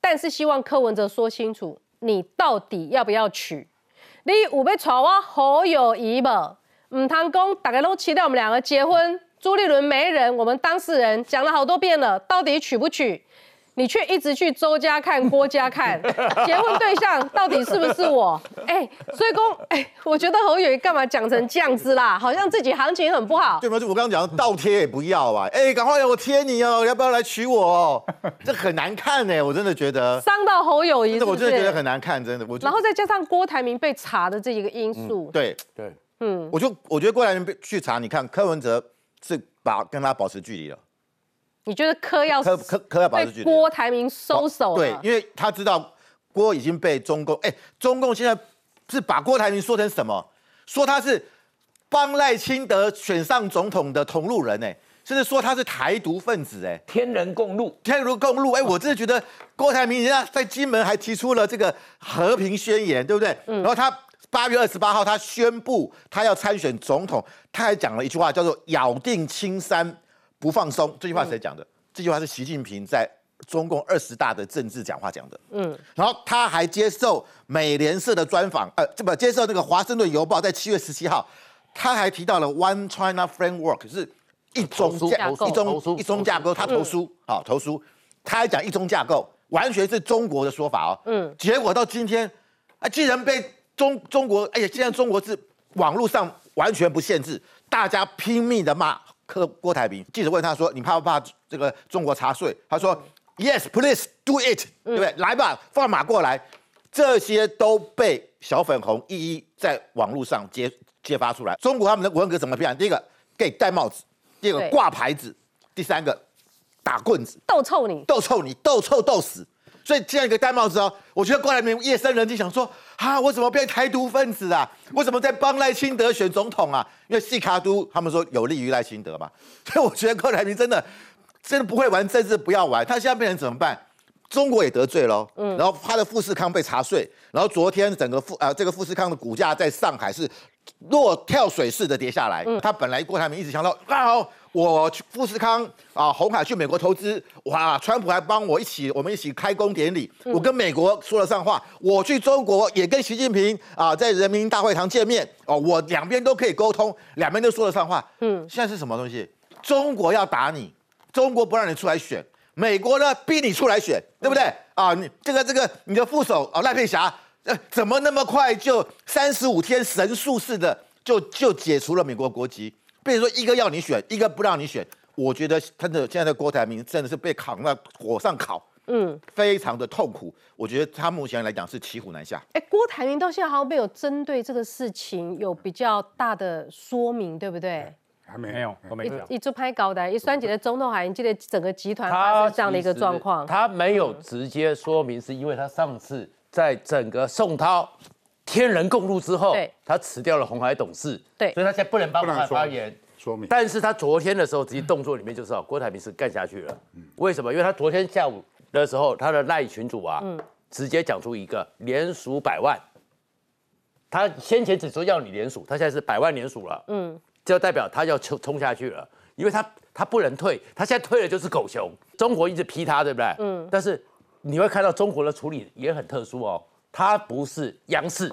但是希望柯文哲说清楚，你到底要不要娶？你有要娶我侯友谊不？唔通讲大家都期待我们两个结婚。朱立伦没人，我们当事人讲了好多遍了，到底娶不娶？你却一直去周家看、郭家看，结婚对象到底是不是我？哎，所以公，哎，我觉得侯友干嘛讲成这样子啦？好像自己行情很不好。对吗？就我刚刚讲，倒贴也不要啊！哎，赶快我贴你哦，要不要来娶我？哦这很难看呢，我真的觉得伤到侯友谊，我真的觉得很难看，真的。我然后再加上郭台铭被查的这一个因素，对对，嗯，我就我觉得郭台铭被去查，你看柯文哲。是把跟他保持距离了。你觉得柯要柯柯柯要保持距离？郭台铭收手了。对，因为他知道郭已经被中共，哎，中共现在是把郭台铭说成什么？说他是帮赖清德选上总统的同路人，哎，甚至说他是台独分子，哎，天人共路，天人共路，哎，我真的觉得郭台铭人家在金门还提出了这个和平宣言，对不对？嗯。然后他。八月二十八号，他宣布他要参选总统，他还讲了一句话，叫做“咬定青山不放松”。这句话谁讲的？这句话是习近平在中共二十大的政治讲话讲的。嗯，然后他还接受美联社的专访，呃，这不接受那个《华盛顿邮报》在七月十七号，他还提到了 “One China Framework”，是一中架一中一中架构，他投书，好投书，他还讲一中架构，完全是中国的说法哦。嗯，结果到今天。啊，既然被中中国，哎呀，现在中国是网络上完全不限制，大家拼命的骂柯郭台铭。记者问他说：“你怕不怕这个中国查税？”他说：“Yes, please do it，、对不对？来吧，放马过来。”这些都被小粉红一一在网络上揭揭发出来。中国他们的文革怎么变？第一个给戴帽子，第二个对挂牌子，第三个打棍子，斗臭你，斗臭你，斗臭斗死。所以这样一个戴帽子哦，我觉得郭台铭夜深人静想说啊，我怎么变台独分子啊？我怎么在帮赖清德选总统啊？因为细卡都他们说有利于赖清德嘛，所以我觉得郭台铭真的真的不会玩政治，不要玩。他现在变成怎么办？中国也得罪喽，嗯，然后他的富士康被查税，然后昨天整个富啊、这个富士康的股价在上海是落跳水式的跌下来。他本来郭台铭一直想到啊，我去富士康啊，红海去美国投资，哇，川普还帮我一起，我们一起开工典礼，我跟美国说了上话，我去中国也跟习近平啊在人民大会堂见面，哦，我两边都可以沟通，两边都说了上话。嗯，现在是什么东西？中国要打你，中国不让你出来选。美国呢逼你出来选，对不对？啊，你这个这个你的副手啊赖佩霞，呃，怎么那么快就三十五天神速似的就就解除了美国国籍？比如说一个要你选，一个不让你选，我觉得真的现在的郭台铭真的是被扛在火上烤，嗯，非常的痛苦。我觉得他目前来讲是骑虎难下。哎，郭台铭到现在好像没有针对这个事情有比较大的说明，对不对？还没没有，都没讲。一直拍高的，一酸姐的中透海，你记得整个集团发生这样的一个状况，他没有直接说明，是因为他上次在整个宋涛天人共怒之后，他辞掉了红海董事，对所以他现在不能帮红海不能发言。说明。但是他昨天的时候，直接动作里面就知道郭台铭是干下去了。为什么？因为他昨天下午的时候，他的赖群主啊，直接讲出一个连署百万。他先前只说要你连署，他现在是百万连署了。嗯，就代表他要冲冲下去了，因为他他不能退，他现在退了就是狗熊。中国一直批他，对不对？嗯。但是你会看到中国的处理也很特殊哦，他不是央视，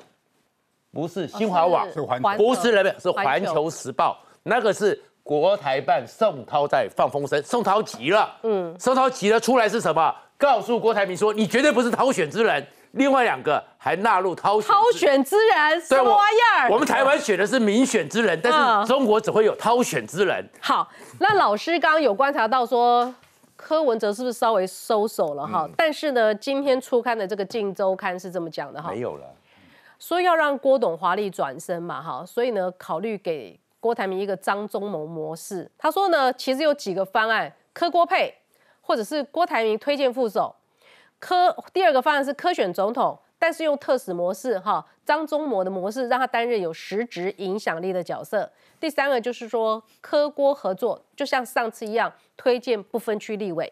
不是新华网，是环环不是人民，是环球时报，那个是国台办宋涛在放风声，宋涛急了，嗯，宋涛急了出来是什么？告诉郭台铭说，你绝对不是涛选之人。另外两个还纳入涛选挑选之人什么玩意儿？我们台湾选的是民选之人，但嗯是中国只会有涛选之人。好，那老师刚刚有观察到说。柯文哲是不是稍微收手了哈？但是呢，今天初刊的这个《镜周刊》是这么讲的哈，没有了，说要让郭董华丽转身嘛哈，所以呢，考虑给郭台铭一个张忠谋模式。他说呢，其实有几个方案，柯郭配，或者是郭台铭推荐副手，柯第二个方案是柯选总统，但是用特使模式哈，张忠谋的模式让他担任有实质影响力的角色。第三个就是说科郭合作，就像上次一样，推荐不分区立委。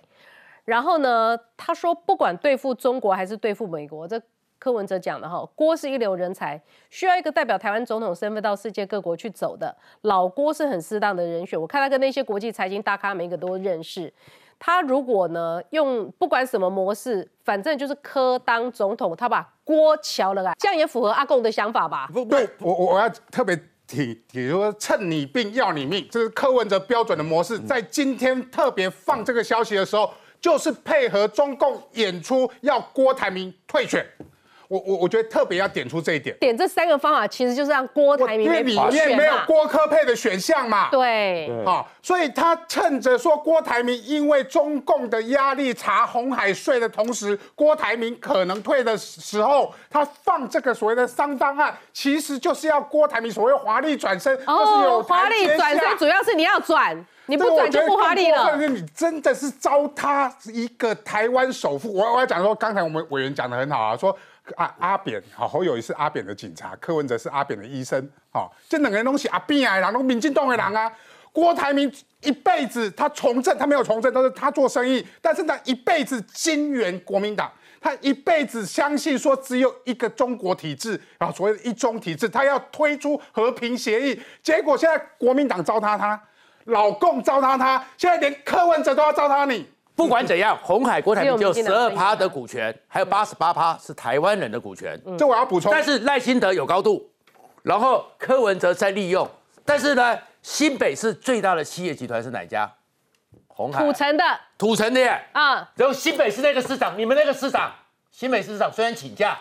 然后呢，他说不管对付中国还是对付美国，这柯文哲讲的哈，郭是一流人才，需要一个代表台湾总统身份到世界各国去走的。老郭是很适当的人选，我看他跟那些国际财经大咖每一个都认识。他如果呢用不管什么模式，反正就是柯当总统，他把锅敲了来，这样也符合阿贡的想法吧？不对，我我我要特别提，比如说趁你病要你命，这是柯文哲标准的模式。在今天特别放这个消息的时候，就是配合中共演出要郭台铭退选。我我我觉得特别要点出这一点，点这三个方法，其实就是让郭台铭因为里面没有。郭科配的选项嘛。对，啊、所以他趁着说郭台铭因为中共的压力查红海税的同时，郭台铭可能退的时候，他放这个所谓的三方案，其实就是要郭台铭所谓华丽转身，就是有哦，华丽转身主要是你要转，你不转就不华丽了。但是你真的是糟蹋一个台湾首富。我我要讲说，刚才我们委员讲的很好啊，说阿阿扁好侯友谊是阿扁的警察，柯文哲是阿扁的医生，好、这两个人东西阿扁的人，都民进党的人啊。郭台铭一辈子他从政，他没有从政，都是他做生意，但是他一辈子金援国民党。他一辈子相信说只有一个中国体制，然后所谓的一中体制，他要推出和平协议，结果现在国民党糟蹋他，老共糟蹋他，现在连柯文哲都要糟蹋你。不管怎样，红海国台铭就只有十二趴的股权，还有八十八趴是台湾人的股权。这我要补充，但是赖清德有高度，然后柯文哲在利用，但是呢，新北市最大的企业集团是哪一家？红海土城的土城的耶。啊，然后新北市那个市长，你们那个市长，新北市市长虽然请假，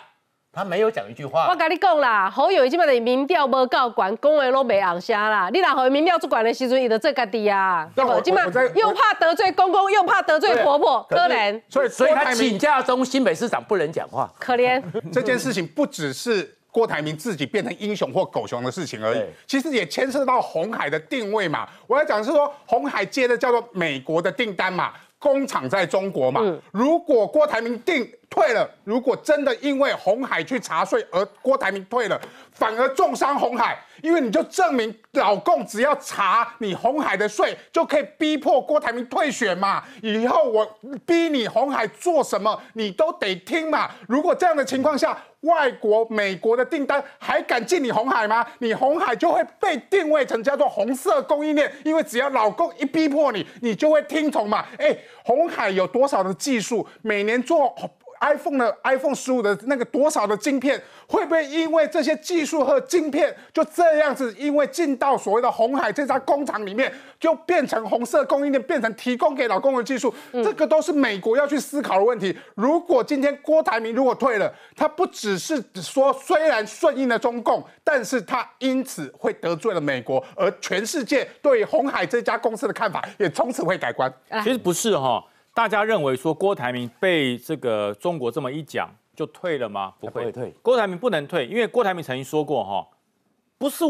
他没有讲一句话。我跟你讲啦，侯友宜即摆的民调无够悬，讲话都袂红声啦。你若互伊民调主管的时阵，伊就做家己啊，对不？即摆又怕得罪公公，又怕得罪婆婆，可怜。所以所以他请假中新北市长不能讲话，可怜。这件事情不只是。郭台铭自己变成英雄或狗熊的事情而已，其实也牵涉到红海的定位嘛。我要讲是说，红海接的叫做美国的订单嘛，工厂在中国嘛。如果郭台铭定退了，如果真的因为红海去查税而郭台铭退了，反而重伤红海。因为你就证明老共只要查你红海的税，就可以逼迫郭台铭退选嘛。以后我逼你红海做什么，你都得听嘛。如果这样的情况下，外国美国的订单还敢进你红海吗？你红海就会被定位成叫做红色供应链，因为只要老共一逼迫你，你就会听从嘛。哎，红海有多少的技术，每年做？iPhone 的 iPhone 十五的那个多少的晶片，会不会因为这些技术和晶片就这样子，因为进到所谓的红海这家工厂里面，就变成红色供应链，变成提供给老公的技术？这个都是美国要去思考的问题。如果今天郭台铭如果退了，他不只是说虽然顺应了中共，但是他因此会得罪了美国，而全世界对红海这家公司的看法也从此会改观。其实不是哈。大家认为说郭台铭被这个中国这么一讲就退了吗？不会退，郭台铭不能退，因为郭台铭曾经说过哈，不是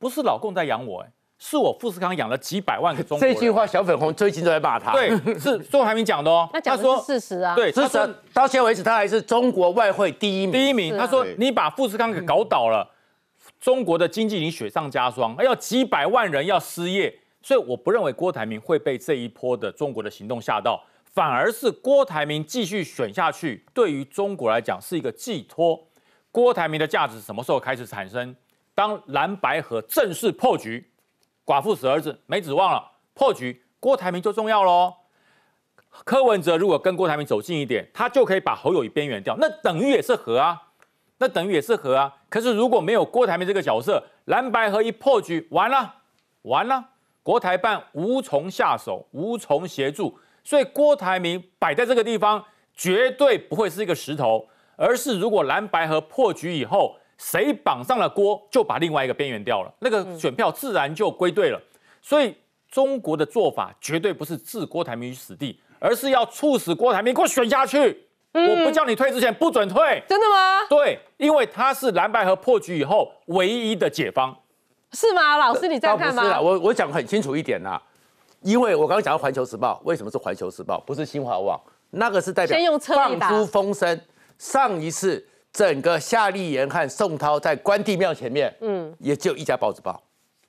不是老共在养我，哎，是我富士康养了几百万个中国。这句话小粉红最近都在骂他。对，是周台铭讲的哦。那讲的是事实啊。对，事实到现在为止他还是中国外汇第一名。第一名，他说你把富士康给搞倒了，中国的经济已经雪上加霜，要几百万人要失业，所以我不认为郭台铭会被这一波的中国的行动吓到。反而是郭台铭继续选下去，对于中国来讲是一个寄托。郭台铭的价值什么时候开始产生？当蓝白河正式破局，寡妇死儿子没指望了，破局，郭台铭就重要喽。柯文哲如果跟郭台铭走近一点，他就可以把侯友谊边缘掉，那等于也是和啊，那等于也是和啊。可是如果没有郭台铭这个角色，蓝白河一破局，完了，完了，国台办无从下手，无从协助。所以郭台铭摆在这个地方，绝对不会是一个石头，而是如果蓝白河破局以后，谁绑上了郭，就把另外一个边缘掉了，那个选票自然就归队了。所以中国的做法绝对不是置郭台铭于死地，而是要促使郭台铭给我选下去。我不叫你退之前不准退，真的吗？对，因为他是蓝白河破局以后唯一的解方，是吗？老师，你这样看吗？我我讲很清楚一点呐。因为我刚刚讲到《环球时报》，为什么是《环球时报》，不是新华网？那个是代表放出风声。上一次整个夏立言和宋涛在关帝庙前面，嗯，也只有一家报纸报，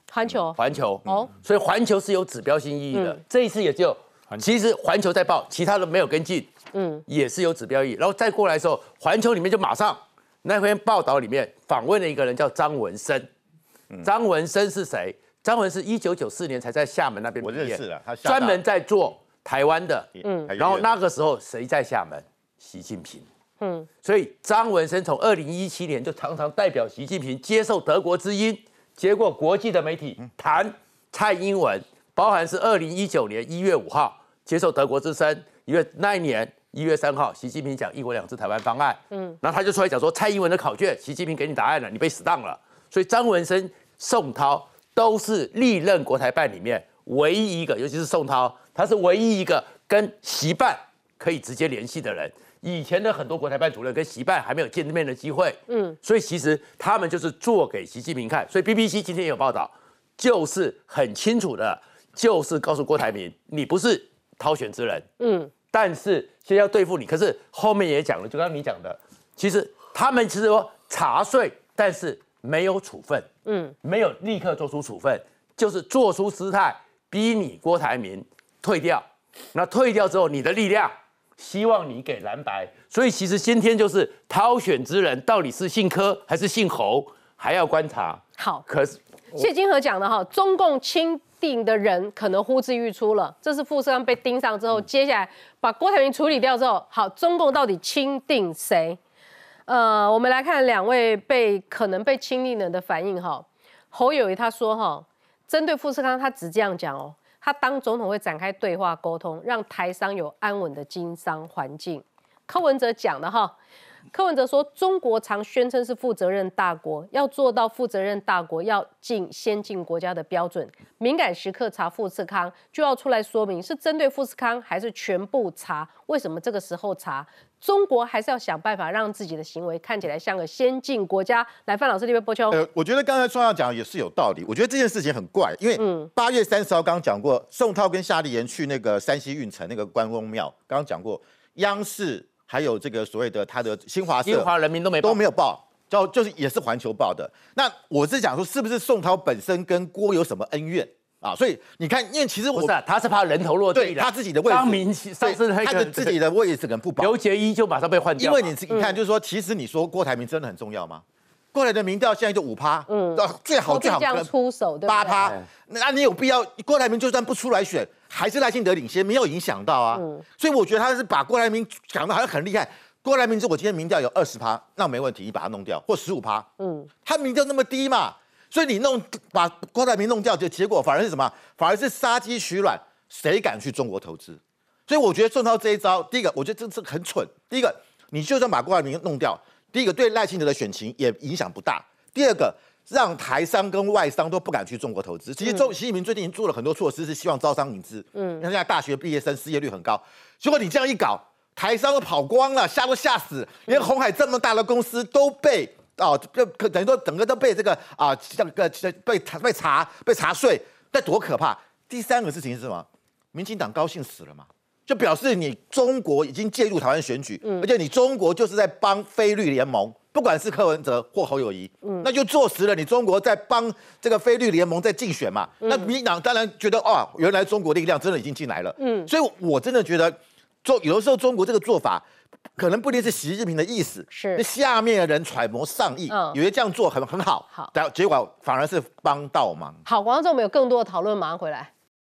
《环球》。环球哦，所以《环球》是有指标性意义的。这一次也就，其实《环球》在报，其他的没有跟进，嗯，也是有指标意义。然后再过来的时候，《环球》里面就马上那篇报道里面访问了一个人，叫张文生。张文生是谁？张文是一九九四年才在厦门那边毕业，他专门在做台湾的。嗯，然后那个时候谁在厦门？习近平。嗯，所以张文生从二零一七年就常常代表习近平接受德国之音，结果国际的媒体谈蔡英文，包含是二零一九年一月五号接受德国之声，因为那一年一月三号习近平讲一国两制台湾方案。嗯，然后他就出来讲说蔡英文的考卷，习近平给你答案了，你被死当了。所以张文生、宋涛。都是历任国台办里面唯一一个，尤其是宋涛，他是唯一一个跟习办可以直接联系的人。以前的很多国台办主任跟习办还没有见面的机会，嗯，所以其实他们就是做给习近平看。所以 BBC 今天也有报道，就是很清楚的，就是告诉郭台铭，你不是掏选之人，嗯，但是先要对付你。可是后面也讲了，就刚刚你讲的，其实他们其实说查税，但是。没有处分，嗯，没有立刻做出处分，就是做出姿态，逼你郭台铭退掉。那退掉之后，你的力量，希望你给蓝白。所以其实今天就是挑选之人到底是姓柯还是姓侯，还要观察。好，可是谢金河讲的哈，中共钦定的人可能呼之欲出了。这是富士康被盯上之后，接下来把郭台铭处理掉之后，好，中共到底钦定谁？呃，我们来看两位被可能被亲历人的反应哈。侯友谊他说哈，针对富士康，他只这样讲哦，他当总统会展开对话沟通，让台商有安稳的经商环境。柯文哲讲的哈，柯文哲说，中国常宣称是负责任大国，要做到负责任大国，要进先进国家的标准。敏感时刻查富士康，就要出来说明是针对富士康，还是全部查？为什么这个时候查？中国还是要想办法让自己的行为看起来像个先进国家。来，范老师这边播球。呃，我觉得刚才宋耀讲也是有道理。我觉得这件事情很怪，因为八月三十号刚刚讲过，宋涛跟夏立言去那个山西运城那个关公庙，刚刚讲过，央视。还有这个所谓的他的新华社、新华人民都没都没有报，叫就是也是环球报的。那我是讲说，是不是宋涛本身跟郭有什么恩怨啊？所以你看，因为其实我不是，他是怕人头落地，他自己的位置，张明上次他的自己的位置可能不保。刘杰一就马上被换掉，因为你你看，就是说，其实你说郭台铭真的很重要吗？过来的民调现在就五趴，嗯，最好最好出手，八趴，那你有必要？郭台铭就算不出来选，还是赖清德领先，没有影响到啊。所以我觉得他是把郭台铭讲的好像很厉害。郭台铭说：“我今天民调有二十趴，那没问题，你把它弄掉，或十五趴。嗯，他民调那么低嘛，所以你弄把郭台铭弄掉，就结果反而是什么？反而是杀鸡取卵，谁敢去中国投资？所以我觉得宋涛这一招，第一个，我觉得这是很蠢。第一个，你就算把郭台铭弄掉，第一个对赖清德的选情也影响不大。第二个，让台商跟外商都不敢去中国投资。其实中习近平最近做了很多措施，是希望招商引资。嗯，你看现在大学毕业生失业率很高，结果你这样一搞。”台商都跑光了，吓都吓死，连红海这么大的公司都被哦，就可等于说整个都被这个啊，这个被查被查被查税，那多可怕！第三个事情是什么？民进党高兴死了嘛？就表示你中国已经介入台湾选举，而且你中国就是在帮菲律联盟，不管是柯文哲或侯友谊，嗯那就坐实了你中国在帮这个菲律联盟在竞选嘛。那民党当然觉得哦，原来中国力量真的已经进来了。嗯，所以我真的觉得。做有的时候，中国这个做法可能不一定是习近平的意思，是下面的人揣摩上意，以为这样做很很好，好，但结果反而是帮倒忙。好，广告中我们有更多的讨论，马上回来。